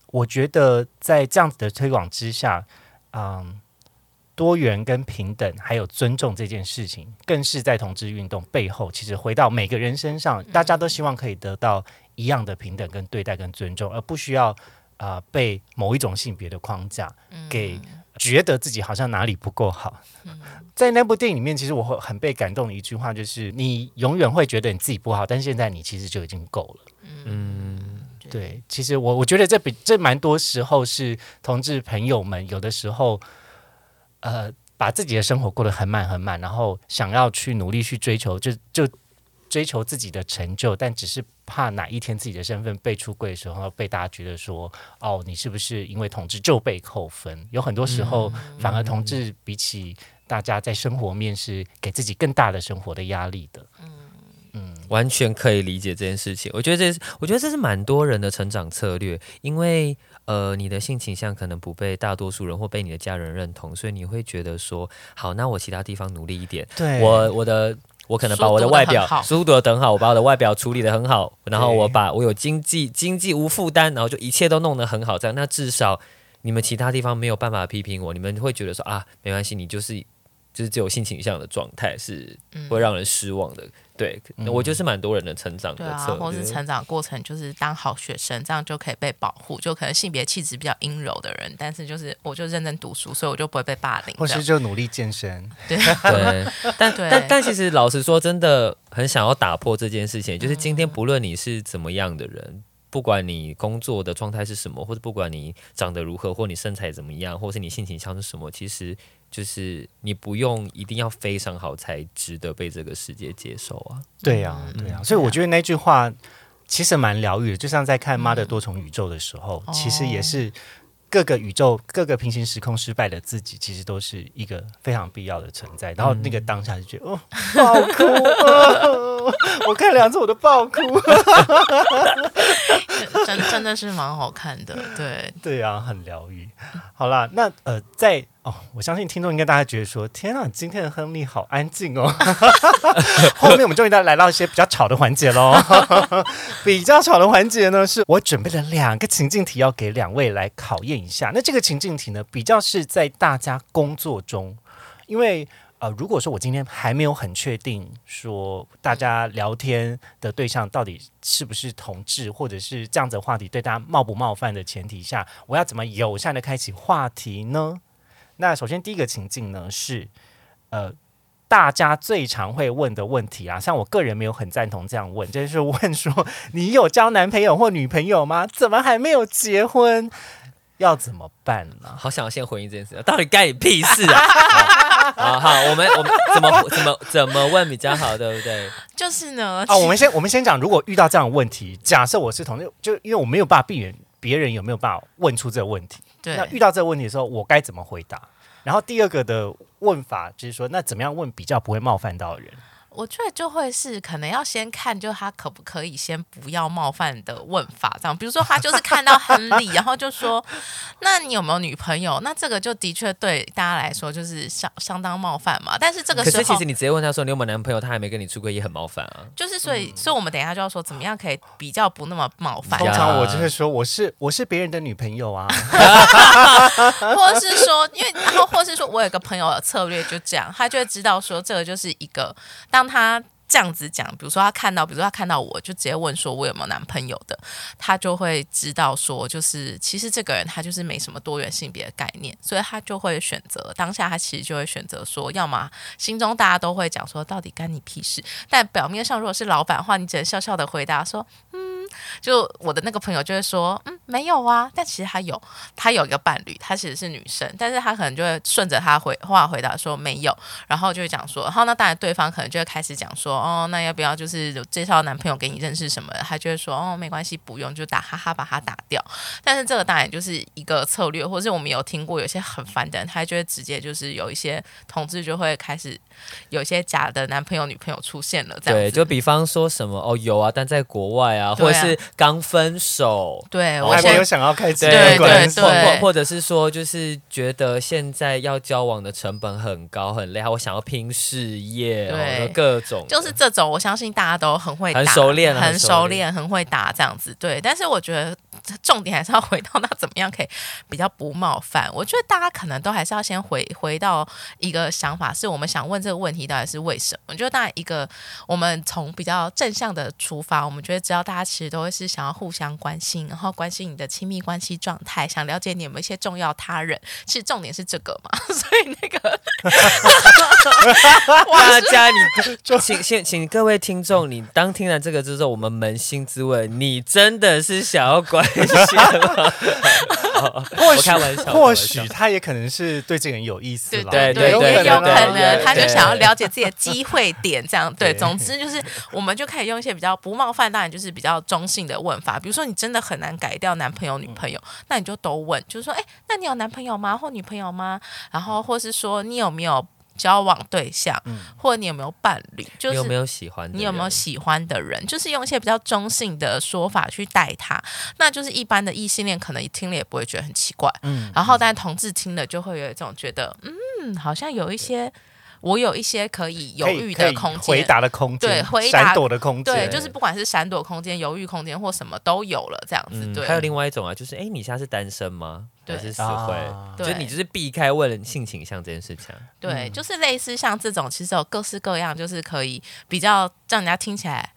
我觉得在这样子的推广之下，嗯。多元跟平等，还有尊重这件事情，更是在同志运动背后。其实回到每个人身上，大家都希望可以得到一样的平等跟对待跟尊重，而不需要啊被某一种性别的框架给觉得自己好像哪里不够好。*laughs* 在那部电影里面，其实我会很被感动的一句话就是：你永远会觉得你自己不好，但是现在你其实就已经够了。嗯，对。其实我我觉得这比这蛮多时候是同志朋友们有的时候。呃，把自己的生活过得很满很满，然后想要去努力去追求，就就追求自己的成就，但只是怕哪一天自己的身份被出柜的时候，被大家觉得说，哦，你是不是因为同志就被扣分？有很多时候，反而同志比起大家在生活面是给自己更大的生活的压力的。完全可以理解这件事情。我觉得这是，我觉得这是蛮多人的成长策略，因为。呃，你的性倾向可能不被大多数人或被你的家人认同，所以你会觉得说，好，那我其他地方努力一点。对，我我的我可能把我的外表书读的很好，我把我的外表处理的很好，然后我把我有经济经济无负担，然后就一切都弄得很好，这样那至少你们其他地方没有办法批评我，你们会觉得说啊，没关系，你就是就是只有性倾向的状态是嗯会让人失望的。对，嗯我觉得是蛮多人的成长对啊，的策略。或是成长过程就是当好学生，这样就可以被保护。就可能性别气质比较阴柔的人，但是就是我就认真读书，所以我就不会被霸凌。或是就努力健身，*laughs* 对，对，但对但但其实老实说，真的很想要打破这件事情。就是今天嗯不论你是怎么样的人，不管你工作的状态是什么，或者不管你长得如何，或你身材怎么样，或是你性倾向是什么，其实就是你不用一定要非常好才值得被这个世界接受啊。对呀、嗯对呀、所以我觉得那句话其实蛮疗愈的，就像在看《妈的多重宇宙》的时候，哦其实也是各个宇宙、各个平行时空失败的自己，其实都是一个非常必要的存在。然后那个当下就觉得，哦，爆哭、哦，*laughs* 我看两次我都爆哭。真真的是蛮好看的。对，*laughs* 对啊，很疗愈。好啦，那呃，在哦，我相信听众应该大家觉得说，天啊，今天的亨利好安静哦。*laughs* 后面我们终于到来到一些比较吵的环节喽。*laughs* 比较吵的环节呢，是我准备了两个情境题要给两位来考验一下。那这个情境题呢，比较是在大家工作中，因为。呃，如果说我今天还没有很确定说大家聊天的对象到底是不是同志，或者是这样子的话题对大家冒不冒犯的前提下，我要怎么友善的开启话题呢？那首先第一个情境呢是，呃，大家最常会问的问题啊，像我个人没有很赞同这样问，就是问说你有交男朋友或女朋友吗？怎么还没有结婚？要怎么办呢？好想要先回应这件事，到底干你屁事啊？好好，我们我们怎么怎么怎么问比较好，对不对？就是呢，啊，我们先我们先讲，如果遇到这样的问题，假设我是同志，就因为我没有办法避免别人有没有办法问出这个问题，那遇到这个问题的时候，我该怎么回答？然后第二个的问法就是说，那怎么样问比较不会冒犯到人？我觉得就会是可能要先看，就他可不可以先不要冒犯的问法，这样。比如说他就是看到亨利，*laughs* 然后就说：“那你有没有女朋友？”那这个就的确对大家来说就是相相当冒犯嘛。但是这个时候可是其实你直接问他说你有没有男朋友，他还没跟你出轨，也很冒犯啊。就是所以，所以我们等一下就要说怎么样可以比较不那么冒犯，通常我就会说我是我是别人的女朋友啊，*laughs* 或者是说，因为然后或是说我有个朋友的策略就这样，他就会知道说这个就是一个当他。这样子讲，比如说他看到，比如说他看到我就直接问说我有没有男朋友的，他就会知道说，就是其实这个人他就是没什么多元性别的概念，所以他就会选择当下他其实就会选择说，要么心中大家都会讲说到底干你屁事，但表面上如果是老板的话，你只能笑笑的回答说，嗯，就我的那个朋友就会说，嗯，没有啊，但其实他有，他有一个伴侣，她其实是女生，但是他可能就会顺着他回话回答说没有，然后就会讲说，然后那当然对方可能就会开始讲说，哦，那要不要就是介绍男朋友给你认识什么的？他就会说，哦，没关系，不用，就打哈哈把他打掉。但是这个当然就是一个策略，或是我们有听过有些很烦的人，他就会直接就是有一些同志就会开始有些假的男朋友女朋友出现了，这样对，就比方说什么哦有啊，但在国外啊，啊或者是刚分手。对我现在还没有想要开启对这个关系对。或或对或者是说，就是觉得现在要交往的成本很高很累，我想要拼事业，对哦各种就是这种，我相信大家都很会打，很熟练很熟练，很会打这样子。对，但是我觉得重点还是要回到那怎么样可以比较不冒犯。我觉得大家可能都还是要先回回到一个想法，是我们想问这个问题到底是为什么？我觉得当然一个我们从比较正向的出发，我们觉得只要大家其实都会是想要互相关心，然后关心你的亲密关系状态，想了解你有没有一些重要他人。其实重点是这个嘛，*laughs* 所以那个 *laughs* 大家你请请请各位听众，你当听了这个之后，我们扪心自问，你真的是想要关心吗？或许或许他也可能是对这个人有意思啦，对对，对也有可能他就想要了解自己的机会点，这样对。对总之就是，我们就可以用一些比较不冒犯，当然就是比较中性的问法。比如说，你真的很难改掉男朋友、女朋友，那你就都问，就是说，哎，那你有男朋友吗？或女朋友吗？然后或是说，你有没有交往对象，或者你有没有伴侣？就是你有没有喜欢的人？你有没有喜欢的人？就是用一些比较中性的说法去带他，那就是一般的异性恋可能听了也不会觉得很奇怪，嗯然后但同志听了就会有一种觉得，嗯，好像有一些我有一些可以犹豫的空间，回答的空间，对回答闪躲的空间，对，就是不管是闪躲空间、犹豫空间或什么都有了，这样子。嗯，对，还有另外一种啊，就是哎，你现在是单身吗？对还是死会？啊就对你就是避开问性倾向这件事情啊。对，就是类似像这种，其实有各式各样，就是可以比较让人家听起来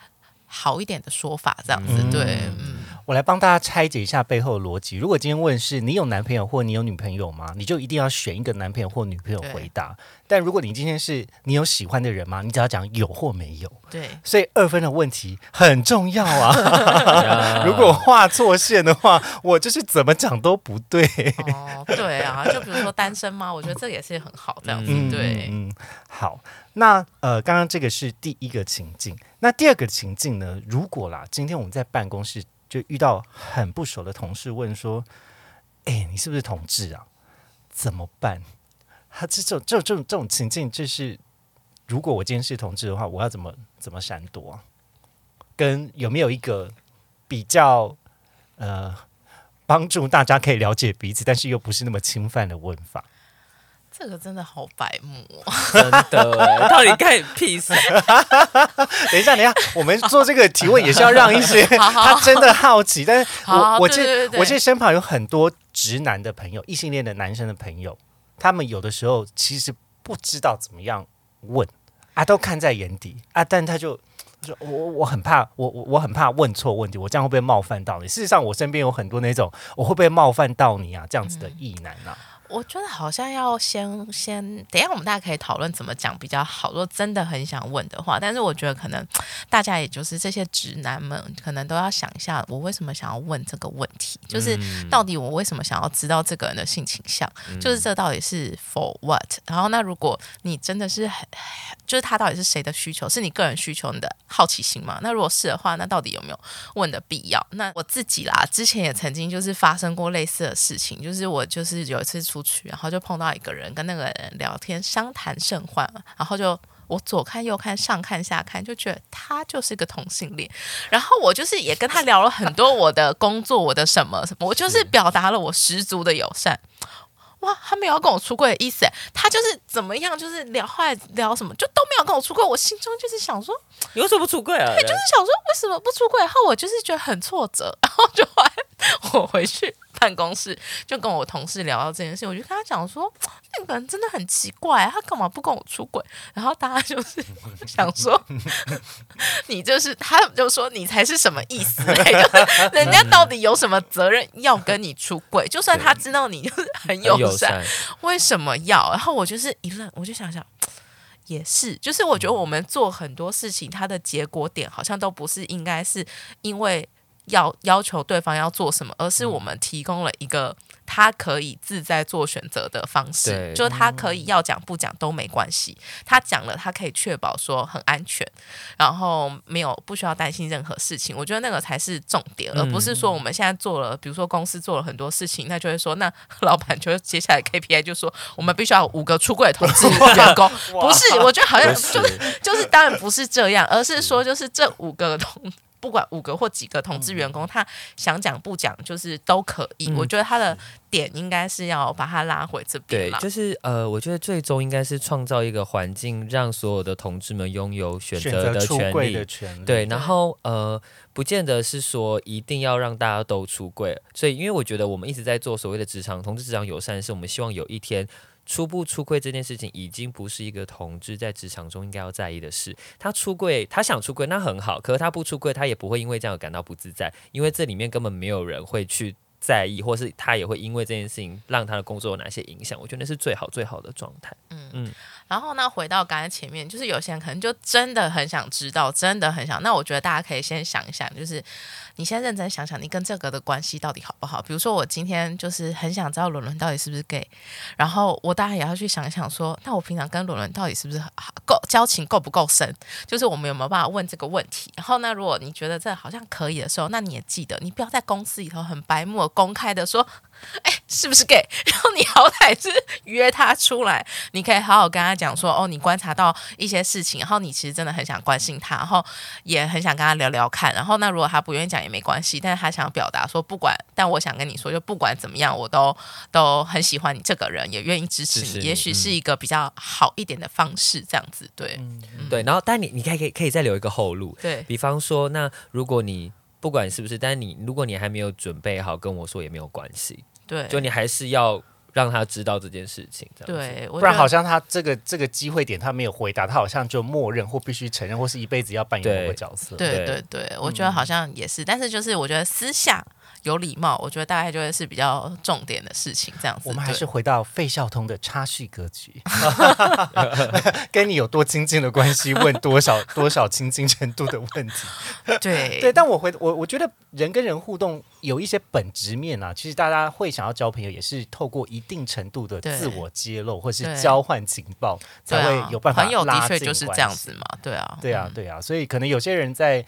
好一点的说法，这样子。嗯对，嗯，我来帮大家拆解一下背后的逻辑。如果今天问是你有男朋友或你有女朋友吗？你就一定要选一个男朋友或女朋友回答。但如果你今天是你有喜欢的人吗？你只要讲有或没有。对，所以二分的问题很重要啊！啊 *laughs* *laughs* 如果画错线的话，我就是怎么讲都不对。哦，对啊，就比如说单身吗，我觉得这也是很好，这样子。嗯对，嗯，好。那呃，刚刚这个是第一个情境，那第二个情境呢？如果啦，今天我们在办公室就遇到很不熟的同事，问说：“哎、你是不是同志啊？怎么办？”他这种这种这种这种情境，就是如果我今天是同志的话，我要怎么怎么闪躲？跟有没有一个比较呃帮助大家可以了解彼此，但是又不是那么侵犯的问法？这个真的好白目哦。真的欸，到底干屁事？*laughs* 等一下，等一下，我们做这个提问也是要让一些 *laughs* 好好他真的好奇，但是好我我记对对对对我记得身旁有很多直男的朋友，异性恋的男生的朋友，他们有的时候其实不知道怎么样问啊，都看在眼底啊，但他就。就我我我很怕，我我我很怕问错问题，我这样会不会冒犯到你？事实上，我身边有很多那种我会不会冒犯到你啊这样子的异男啊。我觉得好像要先先，等一下我们大家可以讨论怎么讲比较好。如果真的很想问的话，但是我觉得可能大家也就是这些直男们，可能都要想一下，我为什么想要问这个问题？就是到底我为什么想要知道这个人的性倾向？就是这到底是 for what？然后那如果你真的是很，就是他到底是谁的需求？是你个人需求，你的好奇心吗？那如果是的话，那到底有没有问的必要？那我自己啦，之前也曾经就是发生过类似的事情，就是我就是有一次出去，然后就碰到一个人，跟那个人聊天，相谈甚欢，然后就。我左看右看上看下看，就觉得他就是个同性恋。然后我就是也跟他聊了很多我的工作，我的什么什么，我就是表达了我十足的友善。哇，他没有要跟我出柜的意思，他就是怎么样，就是聊后来聊什么，就都没有跟我出柜。我心中就是想说，你为什么不出柜啊？对就是想说为什么不出柜？然后我就是觉得很挫折，然后就后来 *laughs* 我回去办公室就跟我同事聊到这件事，我就跟他讲说，那个人真的很奇怪，他干嘛不跟我出轨？然后大家就是 *laughs* 想说，*laughs* 你就是他就说你才是什么意思？就 *laughs* 是人家到底有什么责任要跟你出轨？就算他知道你就是很很友善，友善，为什么要？然后我就是一愣，我就想想，也是，就是我觉得我们做很多事情，它的结果点好像都不是应该是因为要要求对方要做什么，而是我们提供了一个他可以自在做选择的方式，就是他可以要讲不讲都没关系，他讲了，他可以确保说很安全，然后没有不需要担心任何事情。我觉得那个才是重点，而不是说我们现在做了，比如说公司做了很多事情，那就会说，那老板就接下来 KPI 就说我们必须要五个出柜的同志 *laughs* 员工，不是？我觉得好像不就是是就是当然不是这样，而是说就是这五个同。不管五个或几个同志员工，他想讲不讲，就是都可以。嗯我觉得他的点应该是要把他拉回这边对，就是呃，我觉得最终应该是创造一个环境，让所有的同志们拥有选选择的。权利，对，然后呃，不见得是说一定要让大家都出柜，所以因为我觉得我们一直在做所谓的职场同志职场友善，是我们希望有一天。出不出柜这件事情已经不是一个同志在职场中应该要在意的事。他出柜，他想出柜那很好，可是他不出柜，他也不会因为这样感到不自在，因为这里面根本没有人会去在意，或是他也会因为这件事情让他的工作有哪些影响。我觉得那是最好最好的状态。然后呢，回到刚才前面，就是有些人可能就真的很想知道，真的很想。那我觉得大家可以先想一想，就是你先认真想想，你跟这个的关系到底好不好？比如说，我今天就是很想知道伦伦到底是不是 gay，然后我当然也要去想一想说，那我平常跟伦伦到底是不是够交情够不够深？就是我们有没有办法问这个问题？然后呢，如果你觉得这好像可以的时候，那你也记得，你不要在公司里头很白目公开的说，哎、是不是 gay？*laughs* 然后你好歹是约他出来，你可以好好跟他讲说，哦，你观察到一些事情，然后你其实真的很想关心他，然后也很想跟他聊聊看。然后那如果他不愿意讲也没关系，但是他想表达说，不管，但我想跟你说，就不管怎么样，我都都很喜欢你这个人，也愿意支持你，支持你也许是一个比较好一点的方式，这样子，对、对，然后但你你可以可以可以再留一个后路，对比方说，那如果你不管是不是，但是你如果你还没有准备好跟我说也没有关系，对，就你还是要让他知道这件事情，这样。对，我不然好像他这个这个机会点他没有回答，他好像就默认或必须承认，或是一辈子要扮演某个角色。对对对对，我觉得好像也是，但是就是我觉得私下有礼貌，我觉得大概就会是比较重点的事情，这样子。我们还是回到费孝通的插叙格局，*laughs* 跟你有多亲近的关系，问多少多少亲近程度的问题。*laughs* 对对，但我回我我觉得人跟人互动有一些本质面啊，其实大家会想要交朋友，也是透过一定程度的自我揭露，或是交换情报，才会啊有办法朋友的确就是这样子嘛，对啊，对啊嗯，对啊，所以可能有些人在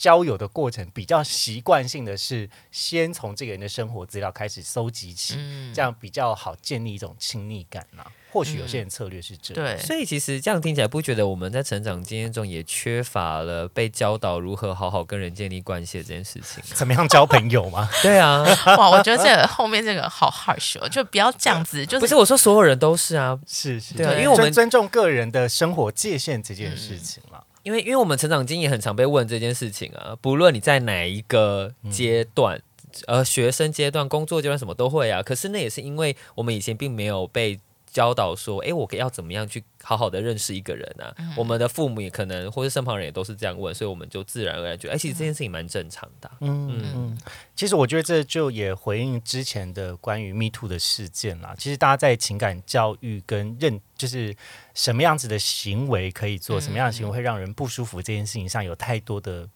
交友的过程比较习惯性的是先从这个人的生活资料开始搜集起，嗯，这样比较好建立一种亲密感啊。或许有些人策略是这样，对，所以其实这样听起来，不觉得我们在成长经验中也缺乏了被教导如何好好跟人建立关系的这件事情？*laughs* 怎么样交朋友吗？对啊，*laughs* 哇，我觉得这个后面这个好 harsh 哦，就不要这样子，就是不是我说所有人都是啊，是是，对啊因为我们尊尊重个人的生活界限这件事情啦。因为因为我们成长经验很常被问这件事情啊，不论你在哪一个阶段，呃，学生阶段、工作阶段什么都会啊。可是那也是因为我们以前并没有被教导说，哎，我要怎么样去好好的认识一个人啊？我们的父母也可能或者身旁人也都是这样问，所以我们就自然而然觉得，哎、其实这件事情蛮正常的啊、嗯嗯，其实我觉得这就也回应之前的关于 Me Too 的事件啦。其实大家在情感教育跟认，就是什么样子的行为可以做，嗯什么样的行为会让人不舒服，这件事情上有太多的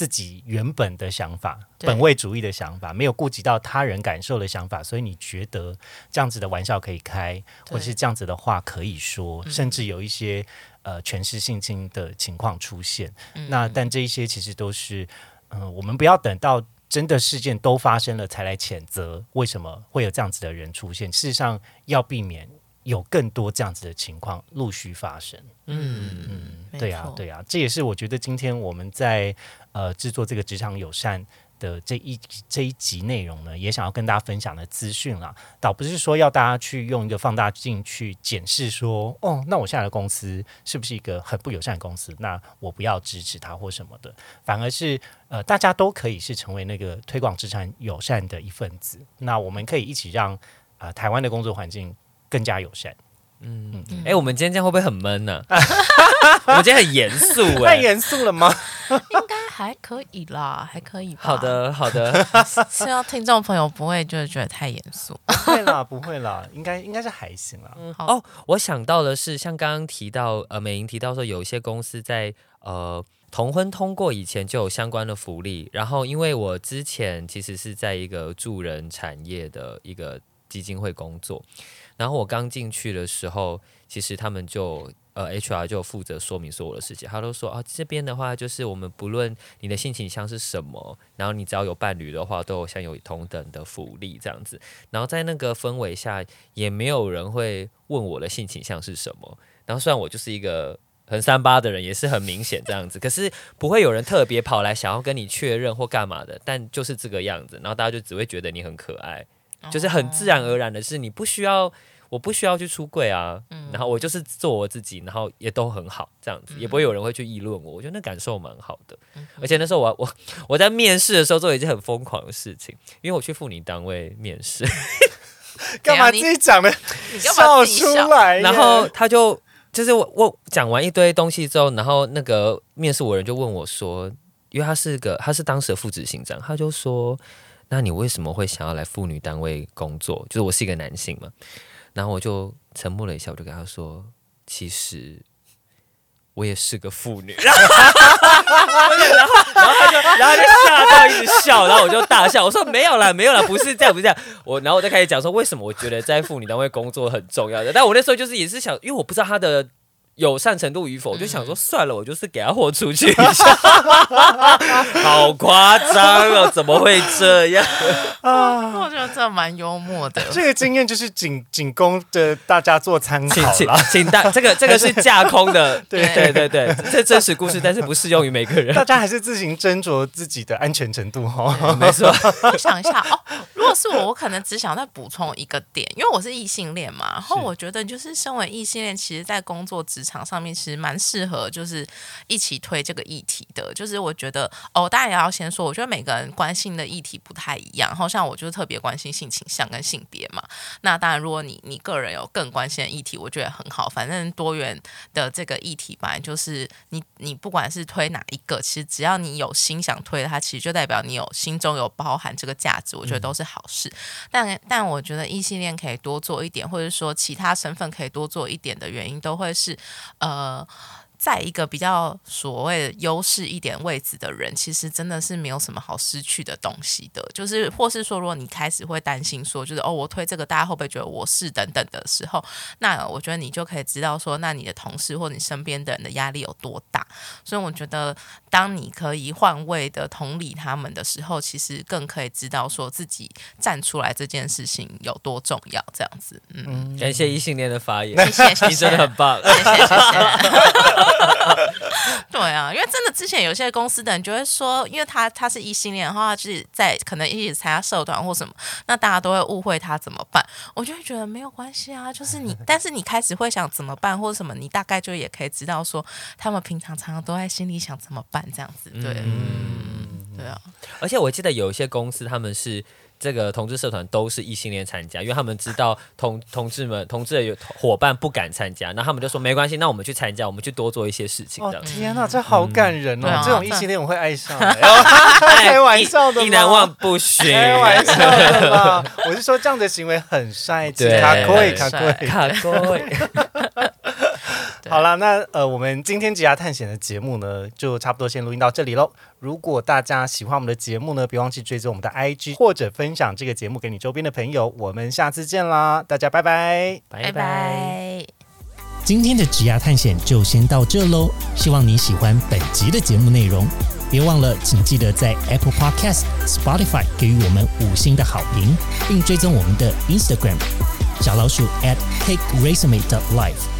自己原本的想法、本位主义的想法，没有顾及到他人感受的想法，所以你觉得这样子的玩笑可以开，或者是这样子的话可以说，甚至有一些呃权势性侵的情况出现。那但这一些其实都是，嗯、我们不要等到真的事件都发生了才来谴责为什么会有这样子的人出现。事实上，要避免有更多这样子的情况陆续发生。嗯，嗯对呀、错对呀、这也是我觉得今天我们在呃制作这个职场友善。的这一这一集内容呢，也想要跟大家分享的资讯啦，倒不是说要大家去用一个放大镜去检视说，哦，那我现在的公司是不是一个很不友善的公司？那我不要支持他或什么的，反而是呃，大家都可以是成为那个推广职场友善的一份子。那我们可以一起让啊、呃台湾的工作环境更加友善。嗯哎、我们今天这样会不会很闷呢、*laughs* 我们今天很严肃 *laughs* 哎。太严肃了吗？*laughs* 应该还可以啦，还可以吧。好，的，好的。希望听众朋友不会就是觉得太严肃。不会啦，不会啦，应该应该是还行啦。好哦，我想到的是，像刚刚提到，呃，美莹提到说，有一些公司在呃同婚通过以前就有相关的福利。然后，因为我之前其实是在一个助人产业的一个基金会工作，然后我刚进去的时候，其实他们就。呃，HR 就负责说明所有的事情，他都说啊，这边的话就是我们不论你的性倾向是什么，然后你只要有伴侣的话，都有享有同等的福利这样子。然后在那个氛围下，也没有人会问我的性倾向是什么。然后虽然我就是一个很三八的人，也是很明显这样子，可是不会有人特别跑来想要跟你确认或干嘛的，但就是这个样子。然后大家就只会觉得你很可爱，就是很自然而然的是你不需要。我不需要去出柜啊，然后我就是做我自己，然后也都很好，这样子也不会有人会去议论我，我觉得那感受蛮好的。而且那时候我我我在面试的时候做了一件很疯狂的事情，因为我去妇女单位面试，*laughs* 干嘛自己讲的笑出？来？然后他就就是我我讲完一堆东西之后，然后那个面试我人就问我说，因为他是个他是当时的副执行长，他就说，那你为什么会想要来妇女单位工作？就是我是一个男性嘛，然后我就沉默了一下，我就跟他说，其实。我也是个妇女，*laughs* 然后，然后，他就，然后就吓到一直笑，然后我就大笑，我说没有啦，没有啦，不是这样，不是这样。我，然后我就开始讲说，为什么我觉得在妇女单位工作很重要的。但我那时候就是也是想，因为我不知道他的友善程度与否，我就想说算了，我就是给他豁出去一下，*laughs* 好夸张哦，*laughs* 怎么会这样？*laughs* 啊我觉得这蛮幽默的。这个经验就是仅仅供着大家做参请请考啦。请大这个这个是架空的，对对对对，这真实故事，但是不适用于每个人。大家还是自行斟酌自己的安全程度哈。没错，我想一下哦，如果是我，我可能只想再补充一个点，因为我是异性恋嘛。然后我觉得，就是身为异性恋，其实在工作职场上面，其实蛮适合就是一起推这个议题的。就是我觉得哦，大家也要先说，我觉得每个人关心的议题不太一样。然后像我就是特别关心性倾向跟性别嘛。那当然，如果你你个人有更关心的议题，我觉得很好。反正多元的这个议题本来就是你你不管是推哪一个，其实只要你有心想推它，其实就代表你有心中有包含这个价值，我觉得都是好事。但但我觉得异性恋可以多做一点，或者说其他身份可以多做一点的原因，都会是呃。在一个比较所谓的优势一点位置的人，其实真的是没有什么好失去的东西的。就是或是说，如果你开始会担心说，就是哦，我推这个，大家会不会觉得我是等等的时候，那我觉得你就可以知道说，那你的同事或你身边的人的压力有多大。所以我觉得，当你可以换位的同理他们的时候，其实更可以知道说自己站出来这件事情有多重要。这样子，嗯，感谢异性恋的发言，谢谢，你真的，很棒。*laughs* *laughs* 谢谢，谢谢。*laughs* 对啊，因为真的之前有些公司的人就会说，因为他他是异性恋，然后他就是在可能一起参加社团或什么，那大家都会误会他怎么办？我就会觉得没有关系啊，就是你，*laughs* 但是你开始会想怎么办或者什么，你大概就也可以知道说，他们平常常常都在心里想怎么办这样子。对，嗯，对啊，而且我记得有一些公司他们是。这个同志社团都是异性恋参加，因为他们知道同同志们同志的有伙伴不敢参加，那他们就说没关系，那我们去参加，我们去多做一些事情哦的。天哪，这好感人哦！这种异性恋我会爱上 *laughs* 欸，开玩笑的吗意难忘不许。开玩笑的啦！我是说这样的行为很帅气，卡贵卡贵。卡哥，对 *laughs* 好啦，那呃，我们今天职涯探险的节目呢，就差不多先录音到这里喽。如果大家喜欢我们的节目呢，别忘记追踪我们的 IG 或者分享这个节目给你周边的朋友。我们下次见啦，大家拜拜。拜拜。今天的职涯探险就先到这喽，希望你喜欢本集的节目内容。别忘了，请记得在 Apple Podcast、Spotify 给予我们五星的好评，并追踪我们的 Instagram 小老鼠 at take resume dot life